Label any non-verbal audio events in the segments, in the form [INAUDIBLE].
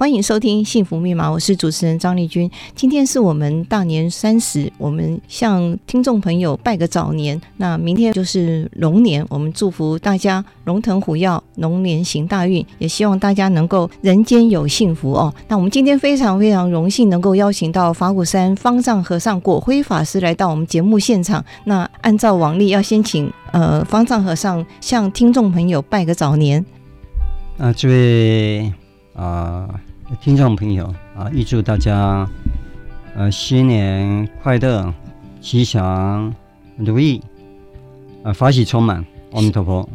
欢迎收听《幸福密码》，我是主持人张丽君。今天是我们大年三十，我们向听众朋友拜个早年。那明天就是龙年，我们祝福大家龙腾虎跃，龙年行大运，也希望大家能够人间有幸福哦。那我们今天非常非常荣幸能够邀请到法鼓山方丈和尚果辉法师来到我们节目现场。那按照往例，要先请呃方丈和尚向听众朋友拜个早年。啊，这位啊。呃听众朋友啊，预祝大家呃新年快乐、吉祥如意，啊法喜充满。阿弥陀佛。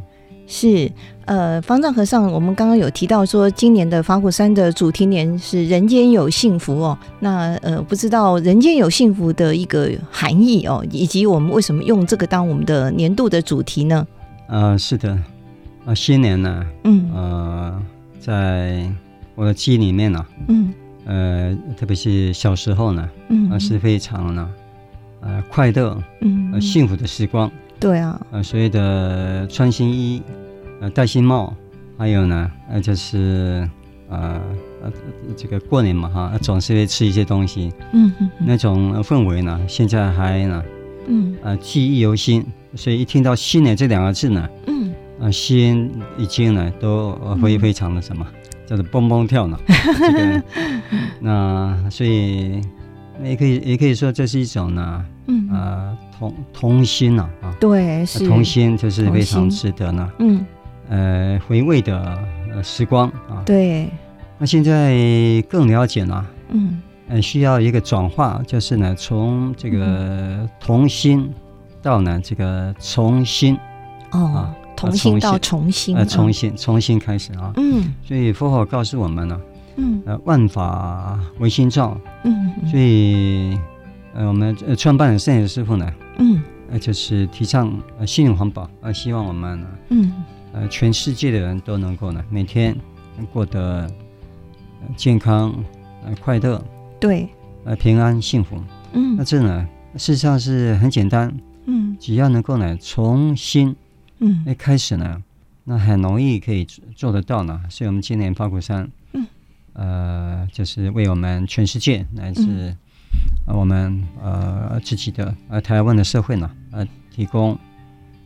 是呃，方丈和尚，我们刚刚有提到说，今年的法鼓山的主题年是“人间有幸福”哦。那呃，不知道“人间有幸福”的一个含义哦，以及我们为什么用这个当我们的年度的主题呢？呃，是的，啊，新年呢，嗯，呃，在。我的记忆里面呢、啊，嗯，呃，特别是小时候呢，嗯，啊，是非常呢，呃，快乐，嗯，呃，幸福的时光。对啊，呃，所谓的穿新衣，呃，戴新帽，还有呢，呃，就是，呃，呃，这个过年嘛，哈，总是会吃一些东西，嗯嗯，那种氛围呢，现在还呢，嗯，呃，记忆犹新，所以一听到新年这两个字呢，嗯，呃，心已经呢，都会非常的什么。叫做蹦蹦跳呢，[LAUGHS] 这个，那所以也可以也可以说这是一种呢，嗯。啊童童心呐啊，对，是。童心就是非常值得呢，嗯。呃回味的时光啊，对，那现在更了解了，嗯，呃需要一个转化，就是呢从这个童心到呢这个重新哦。啊重新到重新，呃，重新重新开始啊，嗯，所以佛法告诉我们呢，嗯，呃，万法唯心造，嗯，所以，呃，我们创办人圣严师傅呢，嗯，呃，就是提倡呃心灵环保，呃，希望我们呢，嗯，呃，全世界的人都能够呢，每天过得健康、呃快乐，对，呃平安幸福，嗯，那这呢，事实上是很简单，嗯，只要能够呢重新。嗯，一开始呢，那很容易可以做得到呢。所以，我们今年法鼓山，嗯，呃，就是为我们全世界乃至、我们呃自己的呃台湾的社会呢，呃，提供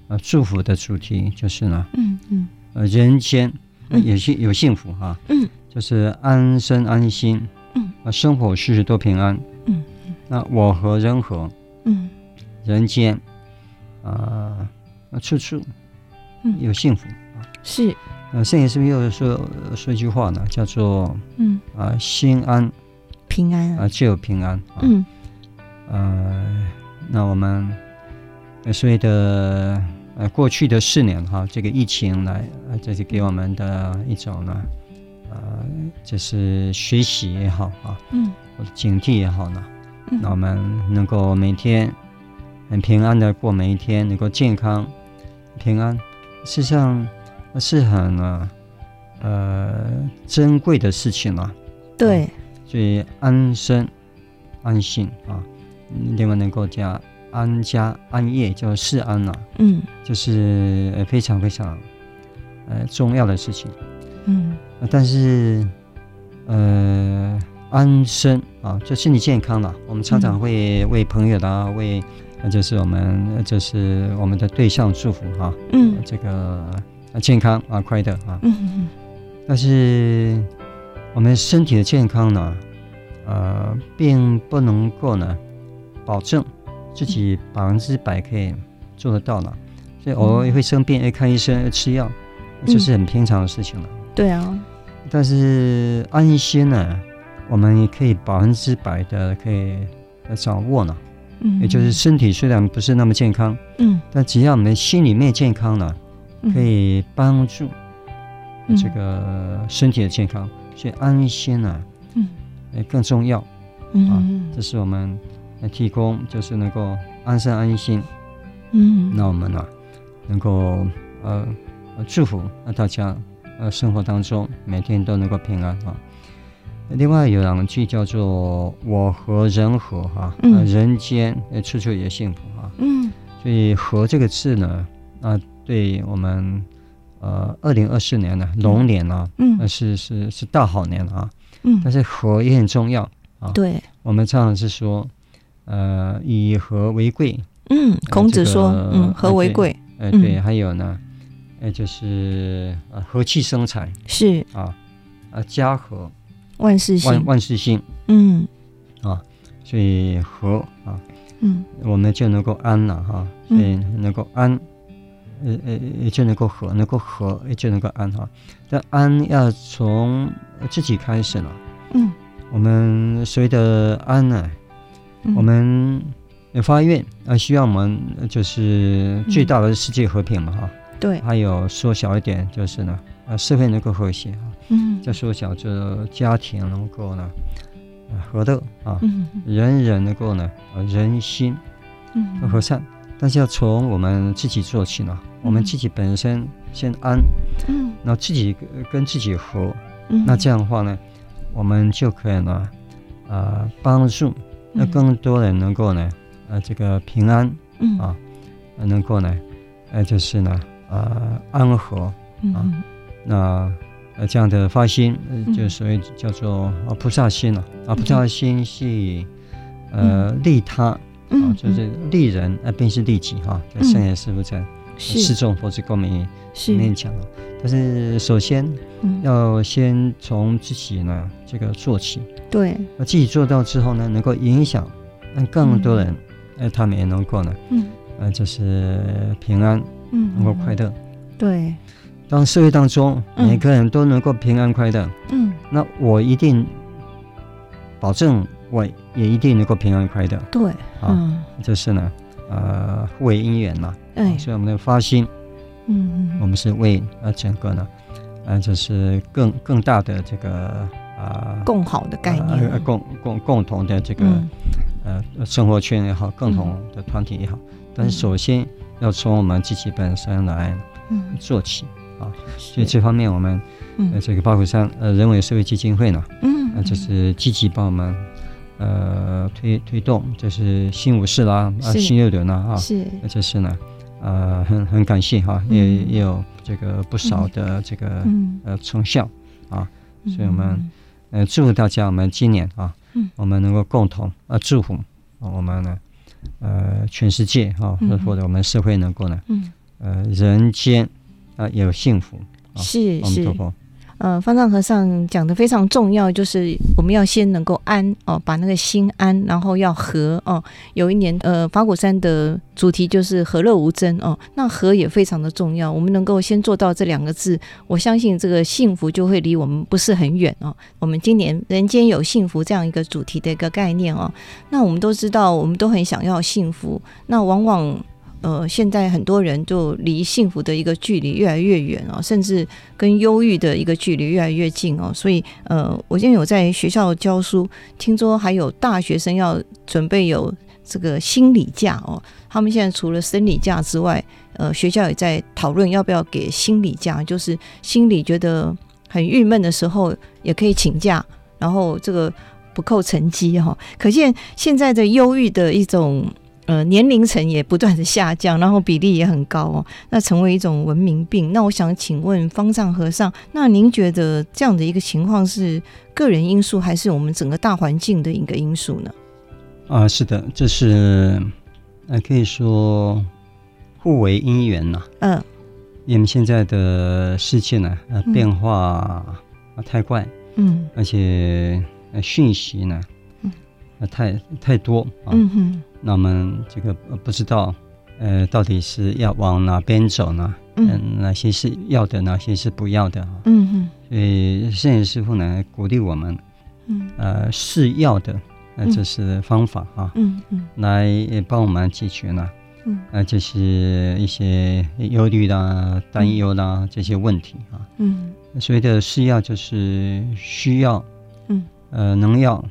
呃祝福的主题就是呢，嗯嗯，呃，人间有幸、嗯、有幸福哈，嗯，就是安身安心，嗯，啊，生活事事都平安，嗯，那我和人和，嗯，人间，啊、呃，处处。嗯，有幸福啊，是。呃，圣严是不是又说说一句话呢？叫做嗯啊，心安平安啊，就有平安。啊、嗯，呃，那我们所谓的呃过去的四年哈，这个疫情来，呃，这是给我们的一种呢，呃，就是学习也好啊，嗯，或者警惕也好呢，嗯，那我们能够每天很平安的过每一天，能够健康平安。实上是很呢，呃，珍贵的事情，啊。对，所以安身安心啊，另外能够加安家安业，叫释安呐，啊。嗯，就是非常非常呃重要的事情。嗯，但是呃安身啊，就身体健康了。我们常常会为朋友啦，嗯、为。那就是我们，就是我们的对象祝福哈，嗯，这个健康啊，快乐啊，嗯嗯，但是我们身体的健康呢，呃，并不能够呢，保证自己百分之百可以做得到了，所以偶尔会生病，要看医生，要吃药，这是很平常的事情了。对啊，但是安心呢，我们也可以百分之百的可以掌握呢。嗯，也就是身体虽然不是那么健康，嗯，但只要我们心里面健康了，可以帮助这个身体的健康，所以安心啊，嗯，更重要，嗯，啊，这是我们来提供，就是能够安身安心，嗯，那我们呢，能够呃祝福大家呃生活当中每天都能够平安啊。另外有两句叫做“我和人和”哈，嗯，人间处处也幸福哈，嗯，所以“和”这个字呢，啊，对我们呃，二零二四年呢，龙年啊，嗯，是是是大好年啊，嗯，但是“和”也很重要啊，对，我们常常是说，呃，以和为贵，嗯，孔子说，嗯，和为贵，哎，对，还有呢，哎，就是呃，和气生财，是。啊，啊，家和。万事兴，万万事兴，嗯，啊，所以和啊，嗯，我们就能够安了哈，所以能够安，呃呃，也就能够和，能够和也就能够安哈。但安要从自己开始了，嗯，我们所谓的安呢，我们发愿啊，希望我们就是最大的世界和平嘛哈，对，还有缩小一点就是呢，啊，社会能够和谐哈。嗯，再缩小，这家庭能够呢，和乐啊，嗯、人人能够呢，人心，嗯，和善。但是要从我们自己做起呢，嗯、我们自己本身先安，嗯，那自己跟自己和，嗯，那这样的话呢，我们就可以呢，呃，帮助那更多人能够呢，呃，这个平安，嗯。啊，能够呢，呃，就是呢，呃，安和啊，嗯、那。呃，这样的发心，呃，就所谓叫做啊菩萨心了啊，菩萨心是呃利他啊，就是利人而并是利己哈。在圣严师父在《示众佛子共勉》里面讲了，但是首先要先从自己呢这个做起，对，那自己做到之后呢，能够影响让更多人，哎，他们也能够呢，嗯，呃，就是平安，嗯，能够快乐，对。当社会当中每个人都能够平安快乐，嗯，那我一定保证我也一定能够平安快乐。对，啊，这是呢，呃，互为因缘嘛。哎，所以我们的发心，嗯，我们是为呃整个呢，呃，就是更更大的这个啊，共好的概念，共共共同的这个呃生活圈也好，共同的团体也好，但是首先要从我们自己本身来做起。啊，所以这方面我们，呃，这个八虎山呃人文社会基金会呢，嗯，呃，就是积极帮我们，呃，推推动，就是新五四啦，啊，新六六呢，啊，是，这是呢，呃，很很感谢哈，也也有这个不少的这个呃成效啊，所以我们呃祝福大家，我们今年啊，我们能够共同呃祝福我们呢，呃，全世界啊，或者我们社会能够呢，呃，人间。啊也，有幸福是是，呃，方丈和尚讲的非常重要，就是我们要先能够安哦，把那个心安，然后要和哦。有一年，呃，法鼓山的主题就是和乐无争哦，那和也非常的重要。我们能够先做到这两个字，我相信这个幸福就会离我们不是很远哦。我们今年人间有幸福这样一个主题的一个概念哦，那我们都知道，我们都很想要幸福，那往往。呃，现在很多人就离幸福的一个距离越来越远哦，甚至跟忧郁的一个距离越来越近哦。所以，呃，我今天有在学校教书，听说还有大学生要准备有这个心理假哦。他们现在除了生理假之外，呃，学校也在讨论要不要给心理假，就是心里觉得很郁闷的时候也可以请假，然后这个不扣成绩哈。可见现在的忧郁的一种。呃，年龄层也不断的下降，然后比例也很高哦，那成为一种文明病。那我想请问方丈和尚，那您觉得这样的一个情况是个人因素，还是我们整个大环境的一个因素呢？啊，是的，这是呃，可以说互为因缘呐。嗯，因为现在的世界呢，呃，变化太快，嗯，而且呃讯息呢，嗯，太太多啊，嗯哼。那我们这个不知道，呃，到底是要往哪边走呢？嗯、呃，哪些是要的，哪些是不要的？嗯哼。所以圣严师傅呢，鼓励我们，嗯呃是要的呃这是方法啊，嗯嗯来帮我们解决呢，嗯呃就是一些忧虑啦、担忧啦这些问题啊。嗯所谓的是要就是需要，嗯呃能要，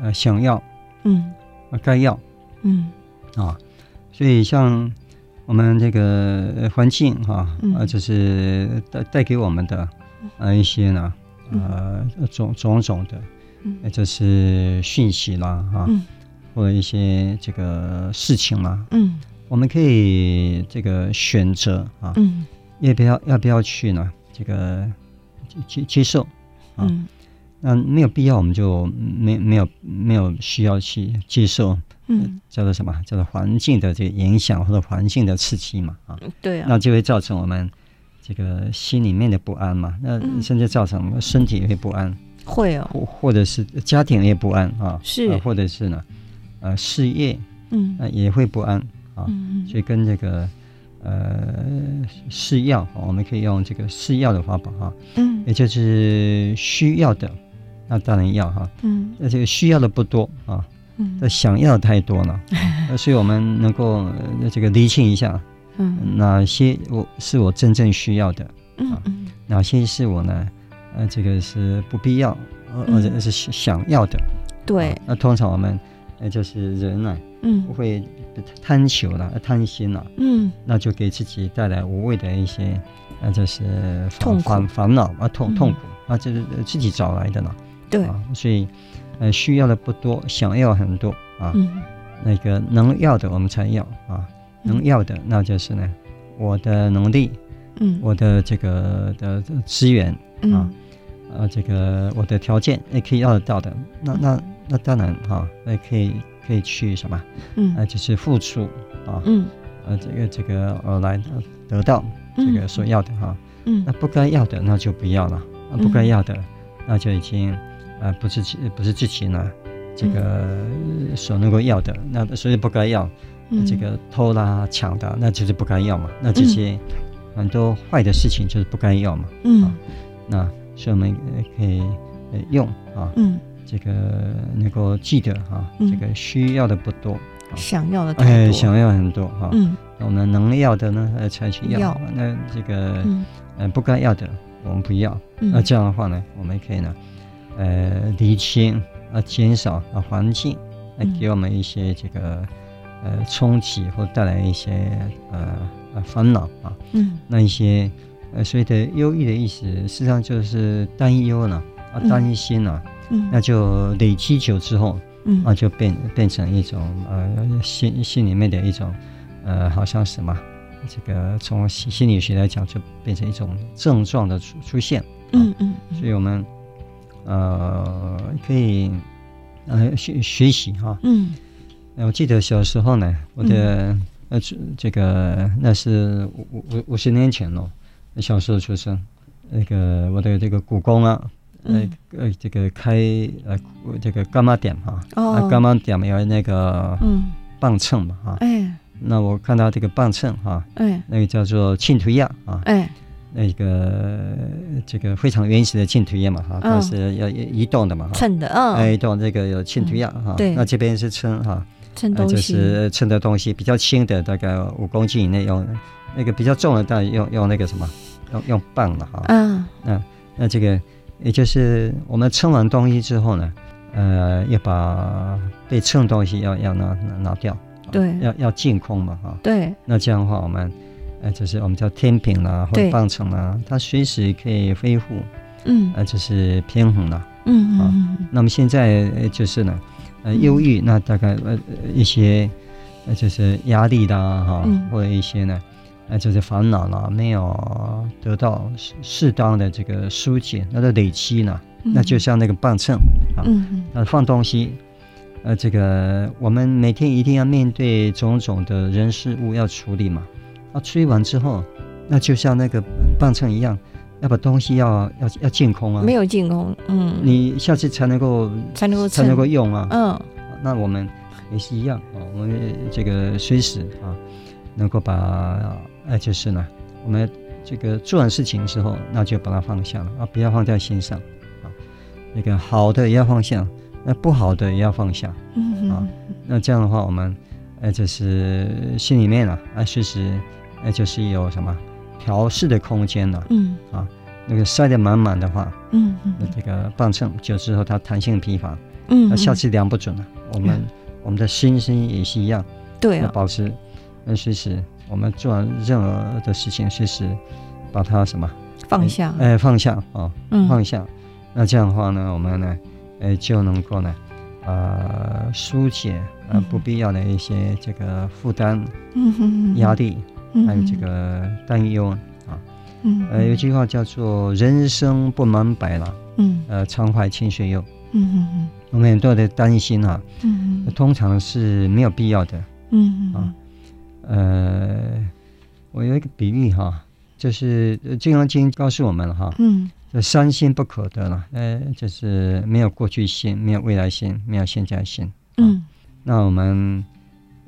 呃想要，嗯。呃该要。嗯。啊。所以像我们这个环境哈，呃就是带带给我们的呃一些呢，呃种种种的，呃就是讯息啦哈，或者一些这个事情啦，嗯，我们可以这个选择啊，嗯，要不要要不要去呢？这个接接受啊，嗯，那没有必要，我们就没没有没有需要去接受，嗯，叫做什么？叫做环境的这个影响或者环境的刺激嘛，啊，对啊，那就会造成我们这个心里面的不安嘛，那甚至造成我们身体也会不安，会哦，或或者是家庭也不安啊，是，或者是呢，呃，事业，嗯，也会不安啊，嗯，所以跟这个。呃，试药，我们可以用这个试药的方法哈，嗯，也就是需要的，那当然要哈，嗯，那这个需要的不多啊，嗯，那想要的太多了，[LAUGHS] 嗯、所以我们能够、呃、这个厘清一下，嗯，哪些我是我真正需要的，嗯嗯，哪些是我呢，呃，这个是不必要，或者是想要的，对、啊，那通常我们呃就是人呢、啊，嗯，不会。贪求了，贪心了，嗯，那就给自己带来无谓的一些，那，就是痛苦、烦烦恼啊，痛痛苦啊，就是自己找来的呢。对。啊，所以，呃，需要的不多，想要很多啊。嗯，那个能要的我们才要啊，能要的那就是呢，我的能力，嗯，我的这个的资源啊，啊，这个我的条件也可以要得到的。那那那当然哈，那可以。可以去什么？嗯，啊，就是付出啊，嗯，呃，这个这个呃来得到这个所要的哈，嗯，那不该要的那就不要了，那不该要的那就已经呃不是不是自己呢这个所能够要的，那所以不该要，这个偷啦抢的那就是不该要嘛，那这些很多坏的事情就是不该要嘛，嗯，那所以我们可以用啊，嗯。这个能够记得哈，这个需要的不多，想要的哎，想要很多哈。嗯，我们能要的呢，呃，才去要。那这个，呃，不该要的，我们不要。那这样的话呢，我们可以呢，呃，厘清啊，减少啊，环境来给我们一些这个呃冲击或带来一些呃呃烦恼啊。嗯，那一些呃所谓的忧郁的意思，实际上就是担忧呢，啊，担心呢。嗯，那就累积久之后，嗯，那就变变成一种呃心心里面的一种呃，好像什么，这个从心心理学来讲，就变成一种症状的出出现。嗯嗯，所以我们呃可以呃学学习哈。嗯，我记得小时候呢，我的呃这个那是五五五十年前喽，小时候出生，那个我的这个故宫啊。呃呃，这个开呃这个柑仔店哈，啊柑仔店有那个嗯。磅秤嘛哈，哎，那我看到这个磅秤哈，哎，那个叫做庆图亚啊，哎，那个这个非常原始的庆图亚嘛哈，它是要移动的嘛哈，称的嗯，移动这个有庆图亚哈，对，那这边是称哈，称东西，就是称的东西比较轻的，大概五公斤以内用，那个比较重的当然用用那个什么，用用棒了哈，嗯，那那这个。也就是我们称完东西之后呢，呃，要把被称东西要要拿拿拿掉，对，要要净空嘛，哈，对。那这样的话，我们呃，就是我们叫天平啦，或者磅秤啦，它随时可以恢复，嗯，呃，就是平衡了，嗯嗯。那么现在就是呢，呃，忧郁，那大概呃一些呃就是压力啦，哈，或者一些呢。呃就是烦恼了，没有得到适当的这个疏解，那个累积呢，嗯、那就像那个磅秤啊，嗯、那放东西，呃，这个我们每天一定要面对种种的人事物要处理嘛，啊，处理完之后，那就像那个棒秤一样，要把东西要要要净空啊，没有净空，嗯，你下次才能够才能够才能够用啊，嗯，那我们也是一样啊，我们这个随时啊，能够把。哎，就是呢，我们这个做完事情之后，那就把它放下了啊，不要放在心上啊。那个好的也要放下，那不好的也要放下。嗯啊，那这样的话，我们呃就是心里面啊，啊随时呃就是有什么调试的空间了。嗯啊，那个塞得满满的话，嗯嗯，那这个磅秤久之后它弹性疲乏，嗯，那下次量不准了。我们嗯我们的心心也是一样，对啊，保持，那随时我们做任何的事情，随时把它什么放下，哎放下啊，嗯放下。那这样的话呢，我们呢，呃就能够呢，呃疏解呃嗯不必要的一些这个负担、嗯哼压力，嗯还有这个担忧啊。嗯呃，有句话叫做“人生不满百了，嗯呃，常怀千岁忧”。嗯嗯我们很多的担心啊，嗯通常是没有必要的。嗯啊呃，我有一个比喻哈，就是《金刚经》告诉我们了哈，嗯这三心不可得了。呃，就是没有过去心，没有未来心，没有现在心。嗯那我们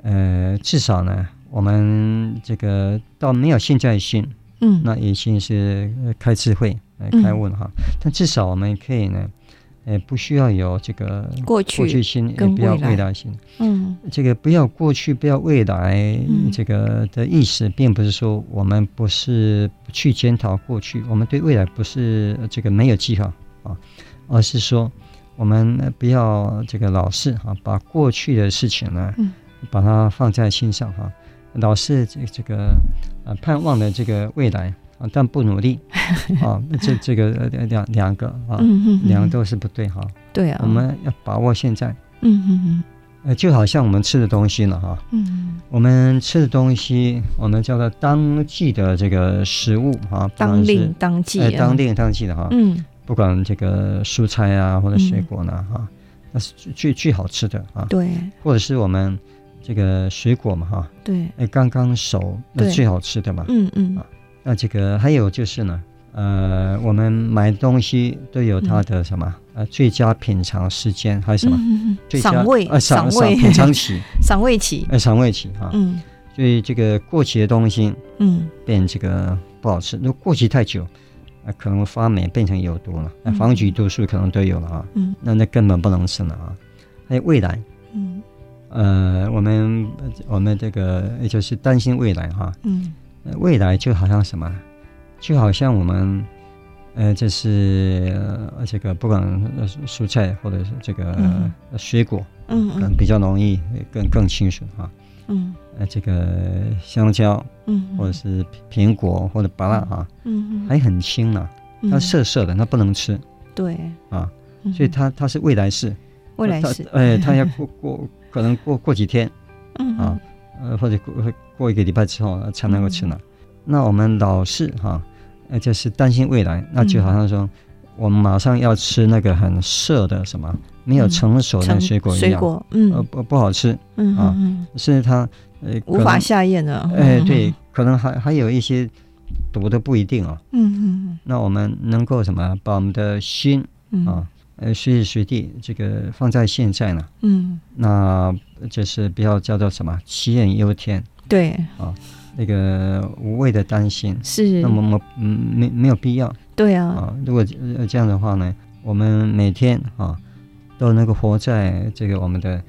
呃，至少呢，我们这个倒没有现在性，嗯，那已经是呃开智慧、呃开悟了哈。但至少我们可以呢，呃，不需要有这个过去过去心，也不要未来。心。嗯。这个不要过去，不要未来，嗯。这个的意思，并不是说我们不是不去检讨过去，我们对未来不是这个没有计划啊，而是说我们呃不要这个老是啊，把过去的事情呢，嗯。把它放在心上哈，老是这这个呃盼望的这个未来啊，但不努力。[LAUGHS] 啊，这这个呃两两个啊，嗯嗯，两个都是不对哈，对啊，我们要把握现在。嗯嗯呃，就好像我们吃的东西呢哈，嗯我们吃的东西，我们叫做当季的这个食物哈，不管是当令当季哎，啊，当令当季的哈，嗯。不管这个蔬菜啊或者水果呢哈，那是最最最好吃的啊，对。或者是我们这个水果嘛哈，对，哎，刚刚熟那最好吃的嘛。嗯嗯。啊那这个还有就是呢，呃，我们买东西都有它的什么呃最佳品尝时间，还有什么？嗯最佳赏味啊赏赏味。品尝 [LAUGHS] 期，赏味期，呃赏味期啊。嗯。所以这个过期的东西嗯。变这个不好吃，如果过期太久，啊，可能发霉变成有毒了，那嗯。防腐毒素可能都有了啊，嗯。那那根本不能吃了啊。还有未来，嗯呃，我们我们这个也就是担心未来哈、嗯。呃未来就好像什么，就好像我们，呃，就是、呃、这个不管呃蔬菜或者是这个、水果，嗯可能比较容易更更清楚哈。嗯。呃，这个香蕉嗯，或者是苹果或者芭乐啊，嗯还很轻呢、它涩涩的，它不能吃。对，啊，嗯。所以它它是未来式，未来式。哎，它要过过 [LAUGHS] 可能过过几天嗯啊，呃，或者过过一个礼拜之后才能够吃呢。那我们老是哈，呃，就是担心未来，那就好像说，我们马上要吃那个很涩的什么没有成熟的水果一样，水果嗯。呃不不好吃，嗯啊嗯甚至它呃无法下咽的，哎，对，可能还还有一些毒的不一定啊。嗯嗯。那我们能够什么，把我们的心嗯。啊，呃，随时随地这个放在现在呢，嗯那就是不要叫做什么杞人忧天，对啊那个无谓的担心，是那么么嗯没没有必要对啊啊。如果呃这样的话呢，我们每天啊都能够活在这个我们的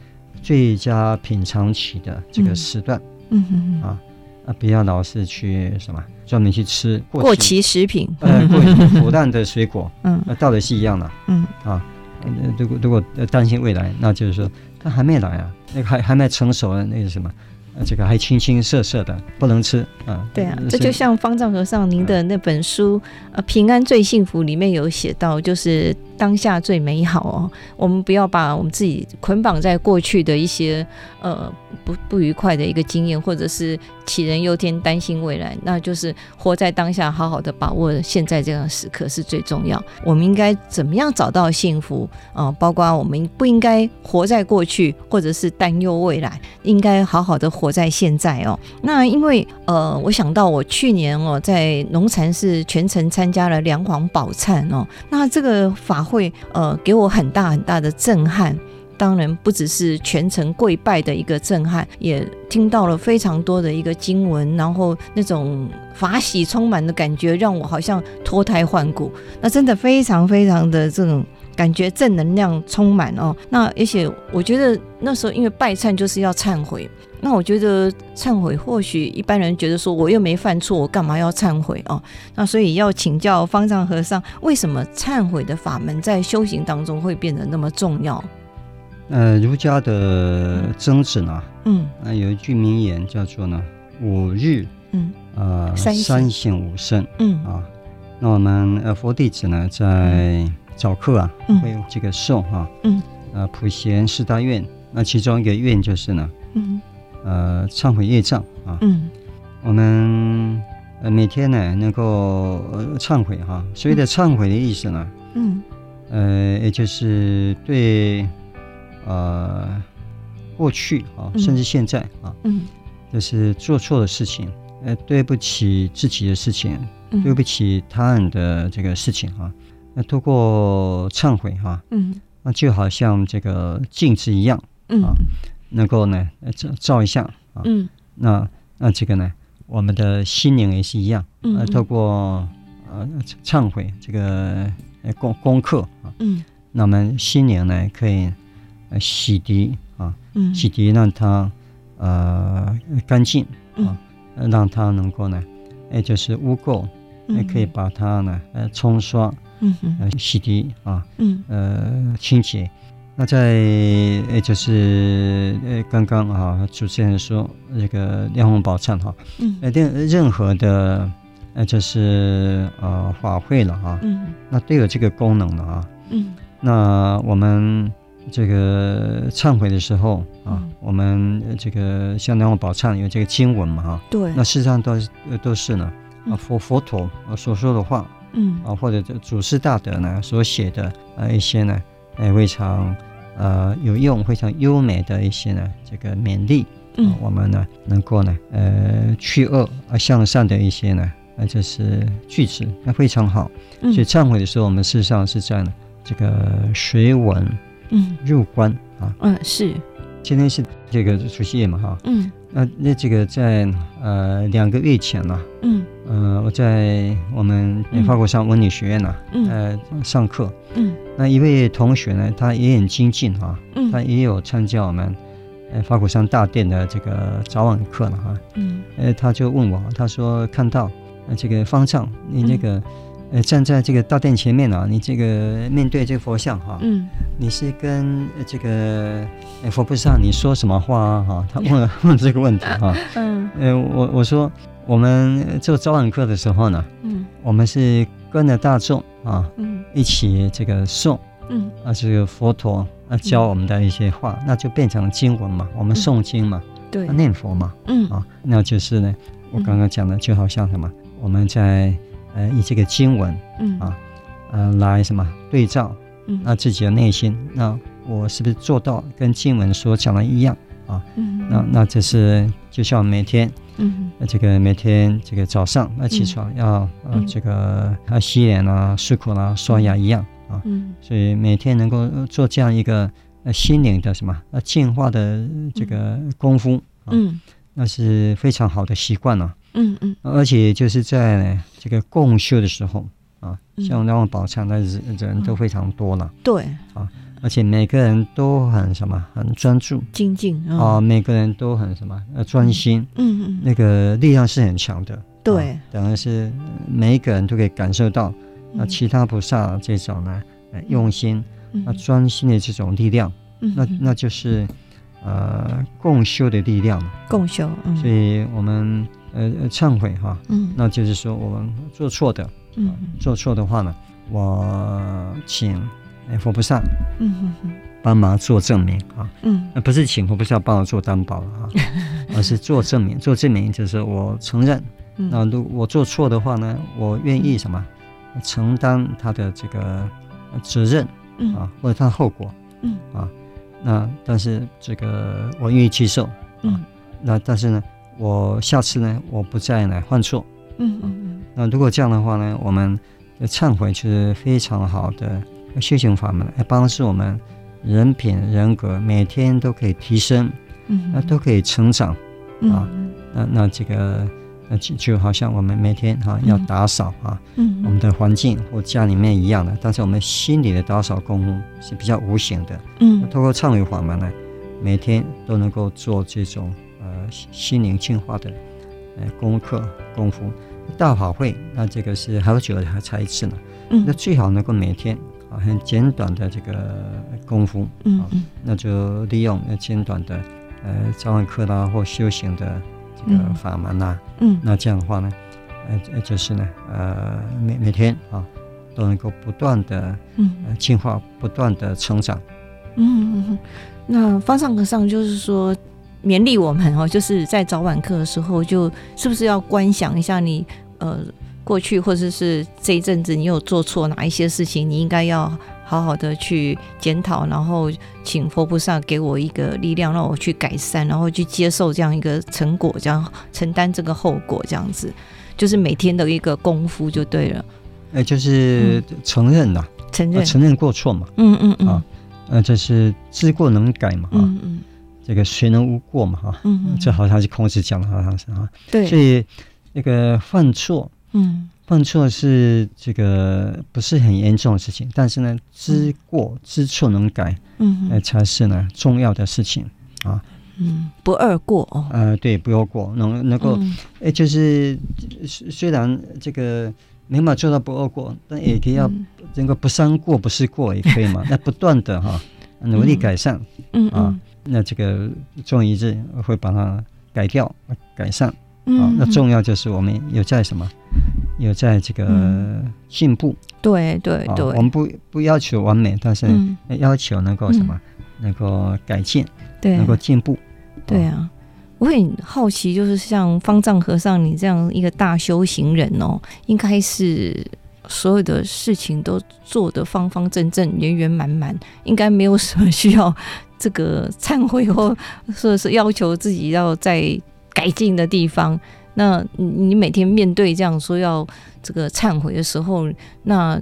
最佳品尝期的这个时段。嗯嗯啊啊，不要老是去什么专门去吃过过期食品呃过期腐 [LAUGHS] 烂的水果，嗯那道理是一样的嗯啊。呃如果如果呃担心未来，那就是说它还没来啊，那个还还没成熟的那个什么，呃这个还青青涩涩的，不能吃啊。对啊，呃这就像方丈和尚您的那本书呃《平安最幸福》里面有写到，就是当下最美好哦。我们不要把我们自己捆绑在过去的一些呃不不愉快的一个经验，或者是杞人忧天、担心未来，那就是活在当下，好好的把握现在这样的时刻是最重要。我们应该怎么样找到幸福啊、呃？包括我们不应该活在过去，或者是担忧未来，应该好好的活在现在哦。那因为呃，我想到我去年哦，在龙禅寺全程参加了梁皇宝忏哦，那这个法会呃，给我很大很大的震撼。当然不只是全程跪拜的一个震撼，也听到了非常多的一个经文，然后那种法喜充满的感觉，让我好像脱胎换骨。那真的非常非常的这种感觉正能量充满哦。那而且我觉得那时候因为拜忏就是要忏悔，那我觉得忏悔或许一般人觉得说我又没犯错，我干嘛要忏悔哦？那所以要请教方丈和尚，为什么忏悔的法门在修行当中会变得那么重要？呃，儒家的曾子呢，嗯，那有一句名言叫做呢，五日，嗯，呃，三三省吾身，嗯啊，那我们呃佛弟子呢，在早课啊，嗯。会有这个诵哈，嗯，呃，普贤四大愿，那其中一个愿就是呢，嗯，呃，忏悔业障啊，嗯，我们呃每天呢能够呃忏悔哈，所谓的忏悔的意思呢，嗯，呃，也就是对。呃，过去啊，甚至现在啊，嗯，就是做错的事情，呃，对不起自己的事情，嗯、对不起他人的这个事情啊，那通过忏悔哈，嗯，那就好像这个镜子一样，嗯，啊，能够呢照照一下啊，嗯，那那这个呢，我们的心灵也是一样，嗯，呃，透过呃忏悔这个功功课啊，嗯，那我们心灵呢可以。洗涤啊，嗯，洗涤让它呃干净啊，嗯、让它能够呢，哎，就是污垢，也可以把它呢呃冲刷，嗯哼，呃洗涤啊，嗯，呃清洁。那在呃就是呃刚刚啊主持人说那个莲花宝忏哈，嗯，呃任任何的呃就是呃法会了啊，嗯，那都有这个功能的啊，嗯，那我们。这个忏悔的时候啊，嗯、我们这个像莲花宝忏有这个经文嘛哈，对，那事实上都是都是呢啊佛佛陀所说的话，嗯。啊或者这祖师大德呢所写的啊一些呢，哎非常呃有用、非常优美的一些呢这个勉励，嗯，我们呢能够呢呃去恶而向善的一些呢，那就是句子，那非常好。所以忏悔的时候，我们事实上是在呢这个随文。嗯，入观啊，嗯是，今天是这个除夕夜嘛哈，嗯，那那这个在呃两个月前呢，嗯，呃我在我们法鼓山文理学院呢，嗯，呃上课，嗯，那一位同学呢，他也很精进啊，嗯，他也有参加我们呃法鼓山大殿的这个早晚课了哈，嗯，呃他就问我，他说看到呃这个方丈你那个。呃，站在这个大殿前面啊，你这个面对这个佛像哈，嗯，你是跟这个佛菩萨你说什么话啊？哈，[LAUGHS] 他问问这个问题哈，嗯，呃，我我说我们做早晚课的时候呢，嗯，我们是跟着大众啊，嗯，一起这个诵，嗯，啊，这个佛陀啊教我们的一些话，那就变成经文嘛，我们诵经嘛，对，念佛嘛，嗯，啊，那就是呢，我刚刚讲的就好像什么，我们在。呃，以这个经文，嗯。啊，呃，来什么对照，嗯，那自己的内心，那我是不是做到跟经文所讲的一样？啊？嗯，那那这是就像每天，嗯，这个每天这个早上那起床要呃这个要洗脸啊、漱口啊、刷牙一样啊，嗯，所以每天能够做这样一个呃心灵的什么呃净化的这个功夫，嗯，那是非常好的习惯了。嗯嗯，而且就是在这个共修的时候啊，像那种宝忏的人人都非常多了。对啊，而且每个人都很什么，很专注、精进啊，每个人都很什么，呃，专心。嗯嗯，那个力量是很强的。对，等于是每一个人都可以感受到啊，其他菩萨这种呢，用心啊，专心的这种力量。那那就是呃共修的力量。共修，所以我们。呃，忏悔哈，嗯，那就是说我们做错的，嗯，做错的话呢，我请佛菩萨，嗯哼哼，帮忙做证明啊，嗯，那不是请佛菩萨帮我做担保了哈，[LAUGHS] 而是做证明，做证明就是我承认，那如果我做错的话呢，我愿意什么？承担他的这个责任，啊，或者他的后果，嗯，啊，那但是这个我愿意接受，嗯，那但是呢。我下次呢，我不再来犯错。嗯嗯嗯。那如果这样的话呢，我们的忏悔是非常好的修行法门，来帮助我们人品人格每天都可以提升，嗯，那都可以成长，啊，那那这个那就就好像我们每天哈、啊、要打扫啊，嗯，我们的环境或家里面一样的，但是我们心里的打扫功夫是比较无形的，嗯，通过忏悔法门呢，每天都能够做这种呃心灵净化的呃功课功夫。大法会那这个是好久还才一次呢，嗯，那最好能够每天啊很简短的这个功夫，嗯嗯，那就利用那简短的呃早晚课啦或修行的。这个法门呐、啊，嗯，那这样的话呢，呃，就是呢，呃，每每天啊，都能够不断的，嗯，进化，不断的成长。嗯，嗯，那方丈和尚就是说，勉励我们哦，就是在早晚课的时候，就是不是要观想一下你，呃，过去或者是这一阵子你有做错哪一些事情，你应该要。好好的去检讨，然后请佛菩萨给我一个力量，让我去改善，然后去接受这样一个成果，这样承担这个后果，这样子就是每天的一个功夫就对了。哎，就是承认呐、嗯，承认、啊、承认过错嘛。嗯嗯嗯。啊，呃，这是知过能改嘛。嗯嗯。这个谁能无过嘛？哈。嗯嗯。这好像是孔子讲的，好像是哈。对。所以那个犯错，嗯。犯错是这个不是很严重的事情，但是呢，知过知错能改，嗯，呃，才是呢重要的事情啊。嗯，不二过哦。呃，对，不二过，能能够，哎、嗯，就是虽然这个没办法做到不二过，但也可以要能够不三过不是过也可以嘛。[LAUGHS] 那不断的哈、啊、努力改善，嗯啊，那这个终有一日会把它改掉改善。啊，那重要就是我们有在什么，有在这个进步。对对对，我们不不要求完美，但是要求能够什么，能够改进，对，能够进步。对啊，我很好奇，就是像方丈和尚你这样一个大修行人哦，应该是所有的事情都做得方方正正、圆圆满满，应该没有什么需要这个忏悔 [LAUGHS] 或或者是要求自己要在。改进的地方，那你每天面对这样说要这个忏悔的时候，那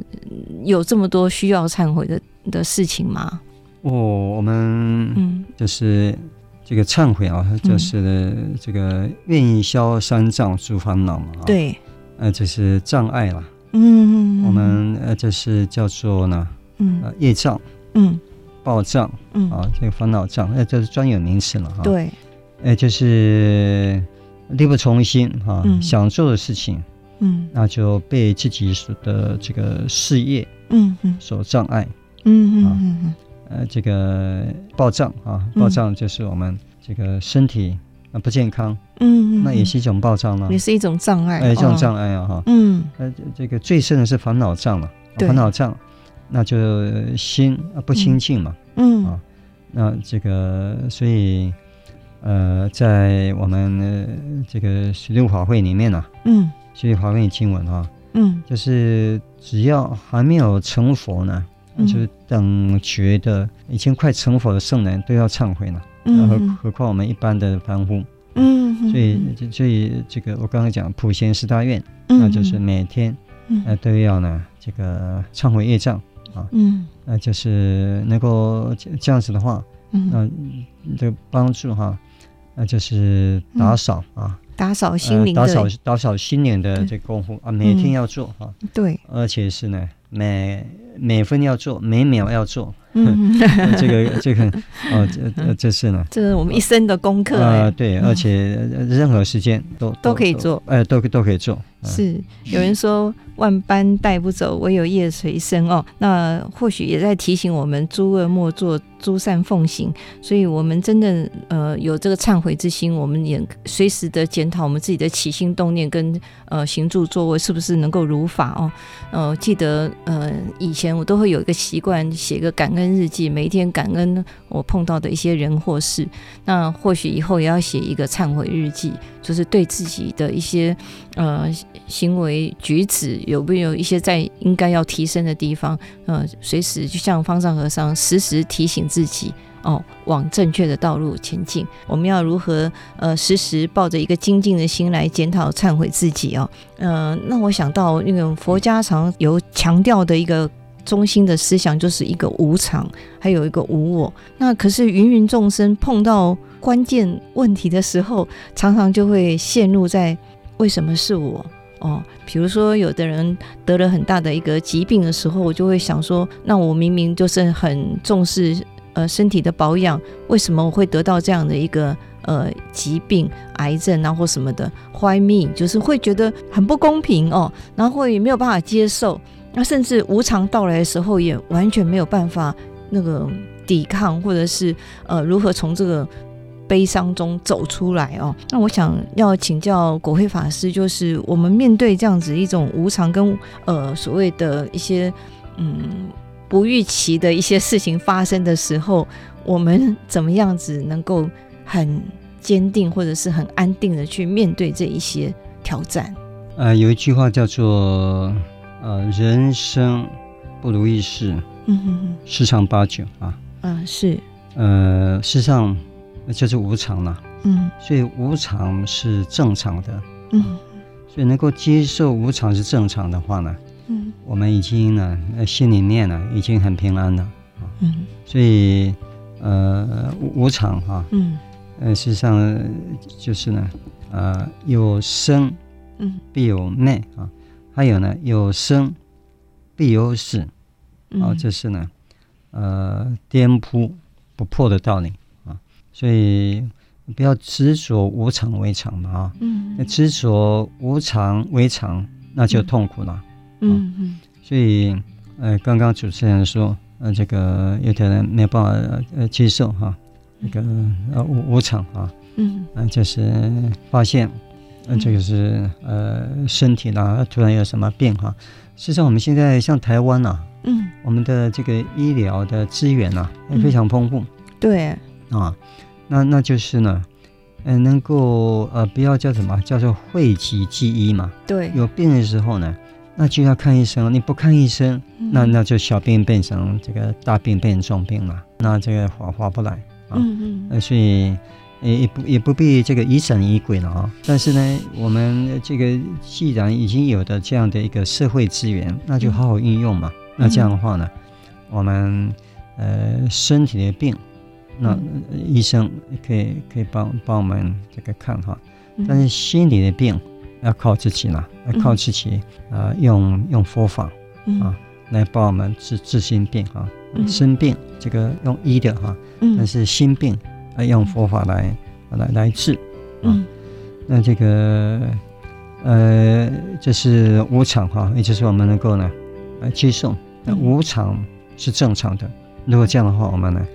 有这么多需要忏悔的的事情吗？哦，我们嗯，就是这个忏悔啊，嗯、就是这个愿意消三障诸烦恼嘛，对，呃，就是障碍了，嗯，我们呃，就是叫做呢，嗯，业障，嗯，报障，嗯。啊，这个烦恼障，那这是专有名词了哈，对。哎，就是力不从心啊，嗯、想做的事情，嗯，那就被自己所的这个事业，嗯所障碍，嗯嗯嗯呃，这个暴障啊，暴障就是我们这个身体啊不健康，嗯，那也是一种暴障了，也是一种障碍，哎，这种障碍啊，哈，嗯，呃，这个最深的是烦恼障了，烦恼障，那就心啊不清净嘛，嗯。啊，那这个所以。呃，在我们、呃、这个十六法会里面呢、啊，嗯，十六法会经文啊，嗯，就是只要还没有成佛呢，嗯、就是等觉得已经快成佛的圣人都要忏悔了，嗯，何何况我们一般的凡夫，嗯，所以所以这个我刚刚讲普贤十大愿，嗯，那就是每天，呃都要呢这个忏悔业障啊，嗯，那就是能够这样子的话，嗯，那这个帮助哈。那就是打扫啊，打扫心灵，打扫打扫心灵的这个功夫啊，每天要做哈，对，而且是呢，每每分要做，每秒要做，嗯，这个这个哦，这这是呢，这是我们一生的功课啊，对，而且任何时间都都可以做，哎，都都可以做，是有人说。万般带不走，唯有业随身哦。那或许也在提醒我们：诸恶莫作，诸善奉行。所以，我们真的呃有这个忏悔之心，我们也随时的检讨我们自己的起心动念跟呃行住坐卧是不是能够如法哦。呃，记得呃以前我都会有一个习惯，写个感恩日记，每一天感恩我碰到的一些人或事。那或许以后也要写一个忏悔日记，就是对自己的一些呃行为举止。有没有一些在应该要提升的地方？呃，随时就像方丈和尚，时时提醒自己哦，往正确的道路前进。我们要如何呃，时时抱着一个精进的心来检讨、忏悔自己哦？呃，那我想到那个佛家常有强调的一个中心的思想，就是一个无常，还有一个无我。那可是芸芸众生碰到关键问题的时候，常常就会陷入在。为什么是我？哦，比如说有的人得了很大的一个疾病的时候，我就会想说，那我明明就是很重视呃身体的保养，为什么我会得到这样的一个呃疾病、癌症啊或什么的？Why me？就是会觉得很不公平哦，然后会没有办法接受，那甚至无常到来的时候也完全没有办法那个抵抗，或者是呃如何从这个。悲伤中走出来哦，那我想要请教果慧法师，就是我们面对这样子一种无常跟呃所谓的一些嗯不预期的一些事情发生的时候，我们怎么样子能够很坚定或者是很安定的去面对这一些挑战？呃，有一句话叫做呃人生不如意事，嗯哼哼，十常八九啊，嗯、呃、是，呃事实上。那就是无常了，嗯，所以无常是正常的，嗯，所以能够接受无常是正常的话呢，嗯，我们已经呢，心里面呢已经很平安了，嗯，所以呃无常哈，嗯，呃实际上就是呢，呃有生，嗯，必有灭啊，还有呢有生必有死，啊，这是呢，呃颠扑不破的道理。啊。所以不要执着无常为常嘛啊，嗯，执着无常为常，那就痛苦了，嗯嗯，所以呃，刚刚主持人说，呃，这个有的人没有办法呃接受哈，那个呃无无常啊，嗯，呃，就是发现，呃，这个是呃身体呢，突然有什么病哈，实际上我们现在像台湾呐，嗯，我们的这个医疗的资源呐也非常丰富，对啊。那那就是呢，嗯、呃，能够呃，不要叫什么，叫做讳疾忌医嘛。对，有病的时候呢，那就要看医生。你不看医生，嗯、那那就小病变成这个大病变成重病了，那这个划划不来啊。嗯嗯。呃，所以也也不也不必这个疑神疑鬼了啊。但是呢，我们这个既然已经有的这样的一个社会资源，那就好好运用嘛。嗯、那这样的话呢，我们呃身体的病。那医生可以可以帮帮我们这个看哈，但是心理的病要靠自己了，要靠自己啊，用用佛法啊来帮我们治治心病哈，生病这个用医的哈，但是心病要用佛法来来来治嗯。那这个呃，这是无常哈，也就是我们能够呢来接受，那无常是正常的。如果这样的话，我们呢？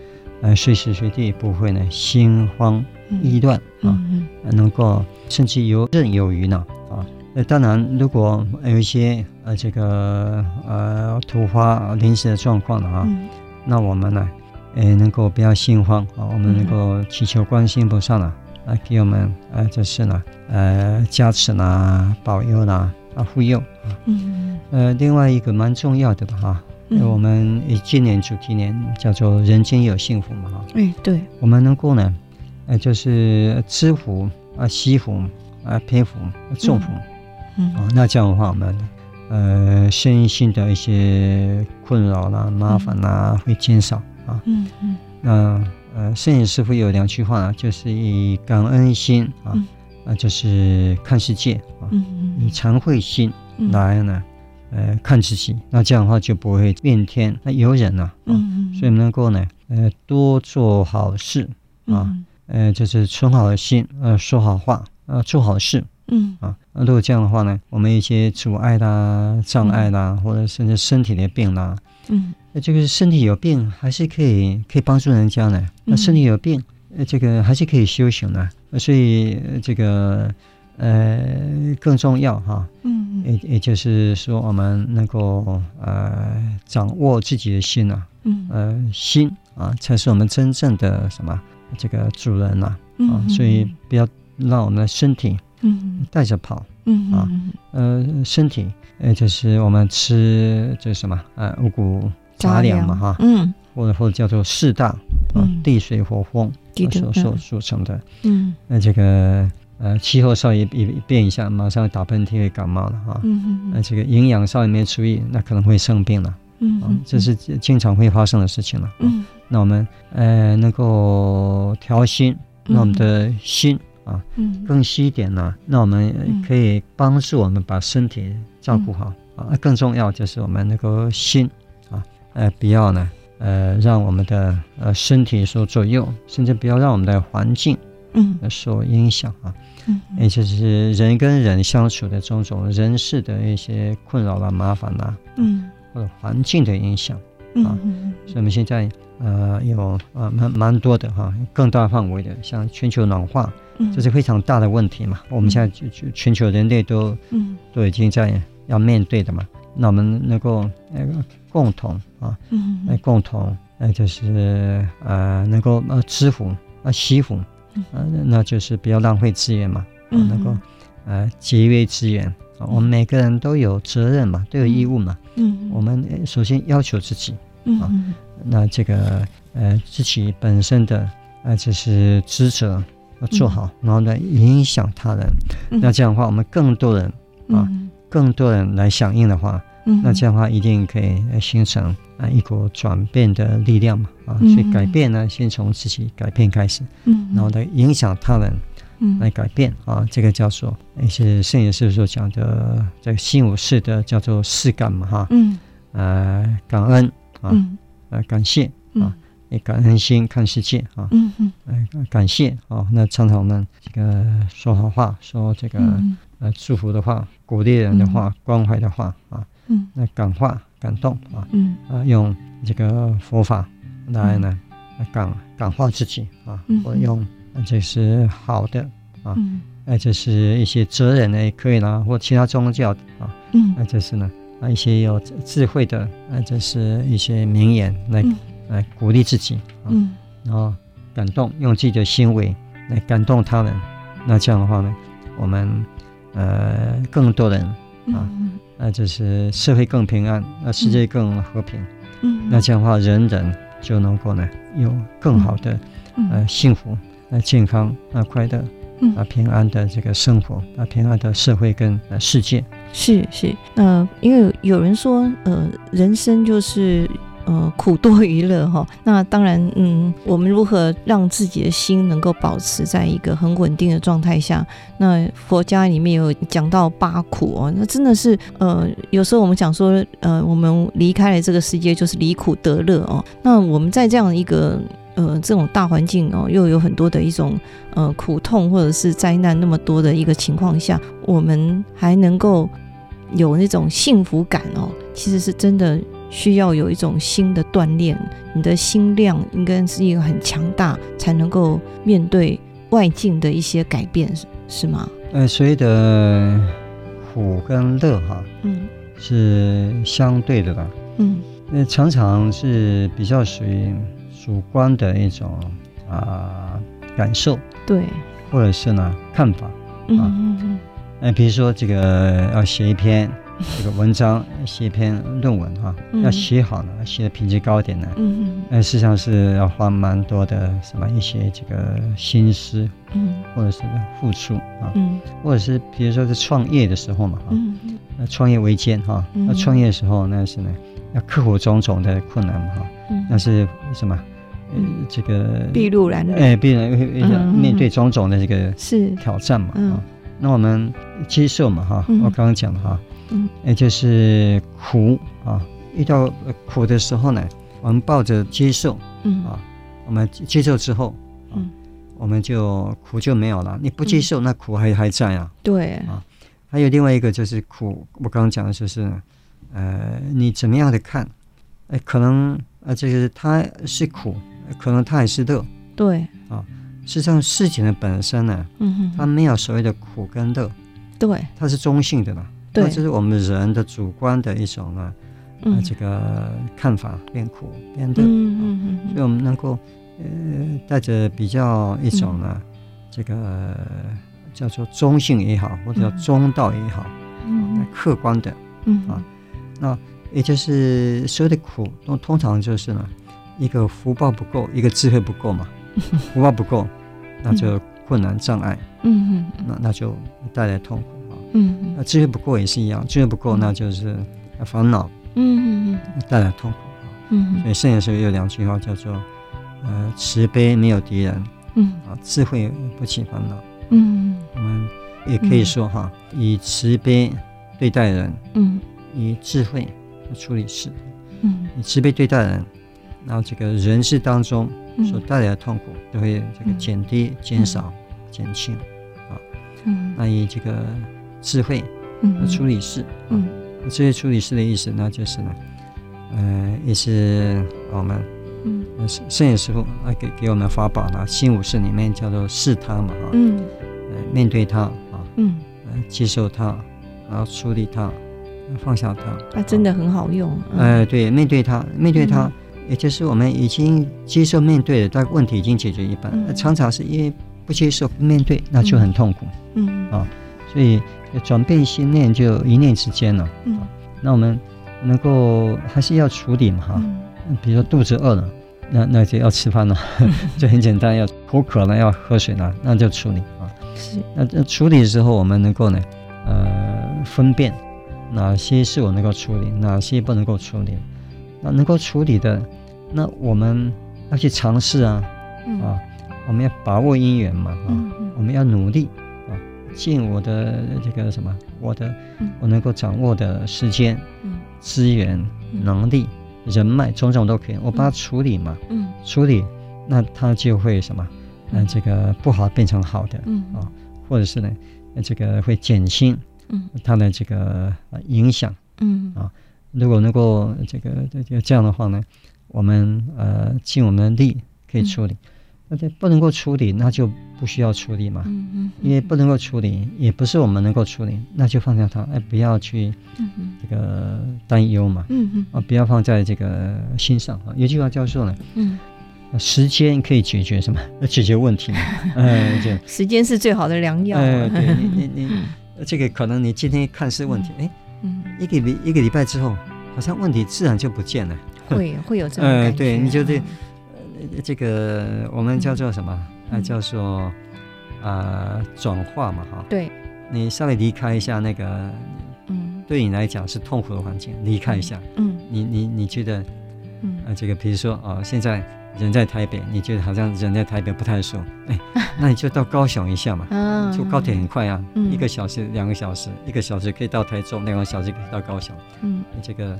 呃，随时随地不会呢心慌意乱、嗯、啊，能够甚至游刃有余呢啊。那当然，如果有一些呃这个呃突发临时的状况了啊，嗯、那我们呢，呃能够不要心慌啊，我们能够祈求观世音菩萨呢，来给我们呃就是呢呃加持啦、保佑啦、啊护佑啊。嗯。呃，另外一个蛮重要的吧哈。我们今年主题年叫做“人间有幸福”嘛，哈。哎，对，我们能够呢，呃，就是知福啊、惜福啊、偏福、重福，嗯，啊，那这样的话，我们呃身心的一些困扰啦、麻烦啦会减少啊。嗯嗯。那呃，圣严师傅有两句话呢，就是以感恩心啊，啊，就是看世界啊，以惭愧心来呢。呃，看自己，那这样的话就不会怨天那尤人了，啊，嗯，嗯，所以能够呢，呃，多做好事啊，嗯、呃，就是存好心，呃，说好话，呃，做好事，嗯，啊，如果这样的话呢，我们一些阻碍啦、障碍啦，或者甚至身体的病啦，嗯，那这个身体有病还是可以可以帮助人家呢，那身体有病，呃，这个还是可以修行的，所以这个。呃，更重要哈，嗯，也也就是说，我们能够呃掌握自己的心啊，嗯，呃，心啊，才是我们真正的什么这个主人呐，啊，所以不要让我们的身体嗯。带着跑，嗯啊，呃，身体呃就是我们吃这什么呃五谷杂粮嘛哈，嗯，或者或者叫做四大啊，地水火风所所组成的，嗯，那这个。呃，气候稍微一变一下，马上打喷嚏会感冒了哈。嗯嗯。那这个营养稍微没注意，那可能会生病了。嗯嗯。这是经常会发生的事情了。嗯。那我们呃能够调心，那我们的心啊，嗯，更细一点呢，那我们可以帮助我们把身体照顾好、嗯、啊。更重要就是我们那个心啊，呃，不要呢，呃，让我们的呃身体受左右，甚至不要让我们的环境嗯受影响啊。嗯，也就是人跟人相处的种种人事的一些困扰啦、麻烦啦，嗯，或者环境的影响。啊，嗯所以我们现在呃有呃蛮蛮多的哈，更大范围的，像全球暖化，这是非常大的问题嘛。我们现在就就全球人类都嗯都已经在要面对的嘛。那我们能够那个共同啊，嗯，来共同那就是呃能够呃吃福啊惜福，呃那就是不要浪费资源嘛，能够呃节约资源。我们每个人都有责任嘛，都有义务嘛。嗯，我们首先要求自己，啊，那这个呃自己本身的呃就是职责要做好，然后呢影响他人，那这样的话，我们更多人啊，更多人来响应的话，那这样的话一定可以形成啊一股转变的力量嘛，啊，所以改变呢，先从自己改变开始，嗯，然后来影响他人。嗯。来改变啊，这个叫做一些圣严师所讲的这个新五事的叫做四感嘛哈，嗯，呃，感恩啊，呃，感谢啊，以感恩心看世界啊，嗯嗯，呃，感谢啊，那常常我们这个说好话，说这个呃祝福的话，鼓励人的话，关怀的话啊，嗯，来感化感动啊，嗯。啊，用这个佛法来呢感感化自己啊，或用。这是好的啊，哎、嗯，这是一些哲人呢，也可以啦，或其他宗教啊，嗯，那这是呢，啊，一些有智慧的，啊，这是一些名言来、嗯、来鼓励自己，啊、嗯，然后感动，用自己的行为来感动他人，那这样的话呢，我们呃更多人啊，那就是社会更平安，那世界更和平，嗯，那这样的话，人人就能够呢有更好的呃幸福。呃，健康啊，快乐，啊，平安的这个生活，啊，平安的社会跟呃世界，是是，那因为有人说，呃，人生就是呃苦多于乐哈。[LAUGHS] 那当然，嗯，我们如何让自己的心能够保持在一个很稳定的状态下？那佛家里面有讲到八苦哦，那真的是呃，有时候我们讲说，呃，我们离开了这个世界就是离苦得乐哦。那我们在这样一个。呃，这种大环境哦，又有很多的一种呃苦痛或者是灾难那么多的一个情况下，我们还能够有那种幸福感哦，其实是真的需要有一种新的锻炼，你的心量应该是一个很强大，才能够面对外境的一些改变，是是吗？呃，所以的苦跟乐哈，嗯，是相对的吧？嗯，那常常是比较属于。主观的一种啊、呃、感受，对，或者是呢看法，啊，嗯嗯嗯，比如说这个要写一篇这个文章，写一篇论文哈，嗯、要写好呢，写的品质高一点呢，嗯嗯，实际上是要花蛮多的什么一些这个心思，嗯，或者是付出啊，嗯，或者是比如说在创业的时候嘛，哈，嗯。嗯，那创业维艰哈，那创业的时候那是呢要克服种种的困难哈，嗯，那是什么？嗯。这个筚路蓝缕，哎，必然会面对种种的这个是。挑战嘛，啊，那我们接受嘛，哈，我刚刚讲的哈，嗯，也就是苦啊，遇到苦的时候呢，我们抱着接受，嗯。啊，我们接受之后，嗯，我们就苦就没有了。你不接受，那苦还还在啊。对。啊，还有另外一个就是苦，我刚刚讲的就是，呃，你怎么样的看？哎，可能啊，这个它是苦。可能它也是乐，对。啊，实际上事情的本身呢，嗯哼，它没有所谓的苦跟乐，对，它是中性的嘛，对，这是我们人的主观的一种呢，呃，这个看法变苦变得，嗯嗯嗯，所以我们能够呃带着比较一种呢，这个叫做中性也好，或者叫中道也好，嗯，客观的，嗯啊，那也就是所有的苦都通常就是呢。一个福报不够，一个智慧不够嘛。[LAUGHS] 福报不够，那就困难障碍。嗯嗯，那那就带来痛苦啊。嗯。嗯，那智慧不够也是一样，智慧不够那就是烦恼。嗯嗯嗯，带来痛苦啊。嗯，所以圣严时候有两句话叫做：呃，慈悲没有敌人。嗯。啊，智慧不起烦恼。嗯，我们也可以说哈，以慈悲对待人，嗯，以智慧处理事，嗯，以慈悲对待人，然后这个人世当中嗯。所带来的痛苦都会这个减低、减少、减轻。嗯，那以这个智慧嗯，处理事，嗯，智慧处理事的意思，呢就是呢，呃，也是我们嗯。呃圣圣严师傅啊给给我们法宝呢，心五事里面叫做视他嘛啊，嗯。呃，面对他啊，嗯，呃，接受他，然后处理他，放下他，那真的很好用。嗯。呃，对，面对他，面对他，也就是我们已经接受面对了，但问题已经解决一半。嗯。那常常是因为不接受不面对，那就很痛苦。嗯。啊所以转变心念就一念之间了。嗯。那我们能够还是要处理嘛哈，嗯。比如说肚子饿了，那那就要吃饭了，[LAUGHS] 就很简单，要口渴了要喝水了，那就处理啊。是。那这处理的时候，我们能够呢，呃，分辨哪些是我能够处理，哪些不能够处理。那能够处理的，那我们要去尝试啊，嗯。啊，我们要把握因缘嘛，啊，我们要努力啊，尽我的这个什么，我的嗯。我能够掌握的时间、嗯。资源、能力、人脉种种都可以，我把它处理嘛，嗯。处理，那它就会什么，嗯，这个不好变成好的，嗯。啊，或者是呢，呃这个会减轻嗯。它的这个呃影响。嗯。啊如果能够这个这个这样的话呢，我们呃尽我们的力可以处理，不能够处理，那就不需要处理嘛。嗯嗯，因为不能够处理，也不是我们能够处理，那就放下它，哎，不要去嗯嗯这个担忧嘛，嗯嗯啊，不要放在这个心上啊。有句话叫做呢，嗯，时间可以解决什么？[LAUGHS] 解决问题嘛。呃，[LAUGHS] 就时间是最好的良药。呃，对你你 [LAUGHS] 你，这个可能你今天看似问题，哎，嗯，一个礼一个礼拜之后，好像问题自然就不见了。会会有这种呃，感觉。对，你就对嗯，呃这个我们叫做什么？啊，嗯叫做啊转化嘛，哈。对，你稍微离开一下那个，嗯对你来讲是痛苦的环境，离开一下。嗯你你你觉得，嗯啊，这个比如说啊，现在人在台北，你觉得好像人在台北不太舒服，哎，[LAUGHS] 那你就到高雄一下嘛。嗯，就高铁很快啊，嗯一个小时、两个小时，一个小时可以到台中，两个小时可以到高雄。嗯这个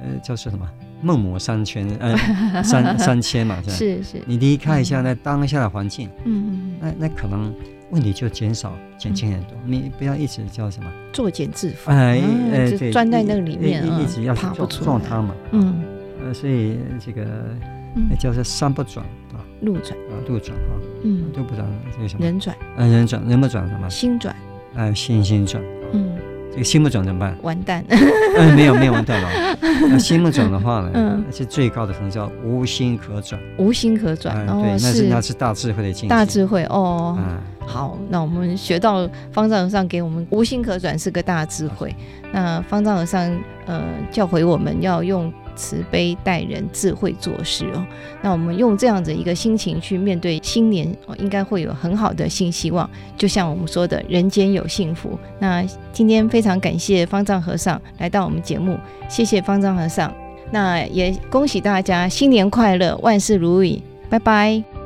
呃叫做什么？梦魔三千，呃，[LAUGHS] 三三千嘛，是吧？是是你离开一下那当下的环境，嗯嗯那那可能问题就减少、减轻很多。你不要一直叫什么？作茧自缚，哎嗯哎，对，就钻在那个里面，嗯一一直要去撞爬不出来。撞它嘛。嗯呃，所以这个嗯那叫做山不转啊，路转，啊路转啊，嗯路不转这个什么？人转，呃人转人不转什么？心转，呃心心转。嗯，这个心不转怎么办？完蛋。嗯没有没有完蛋了。[LAUGHS] 那心不转的话呢，嗯是最高的可能叫无心可转。无心可转哎，哦，对，那是那是大智慧的境界。大智慧哦。嗯，好，那我们学到方丈和尚给我们无心可转是个大智慧。那方丈和尚呃教诲我们要用慈悲待人，智慧做事哦。那我们用这样子一个心情去面对新年，应该会有很好的新希望。就像我们说的，人间有幸福。那今天非常感谢方丈和尚来到我们节目，谢谢方丈和尚。那也恭喜大家新年快乐，万事如意，拜拜。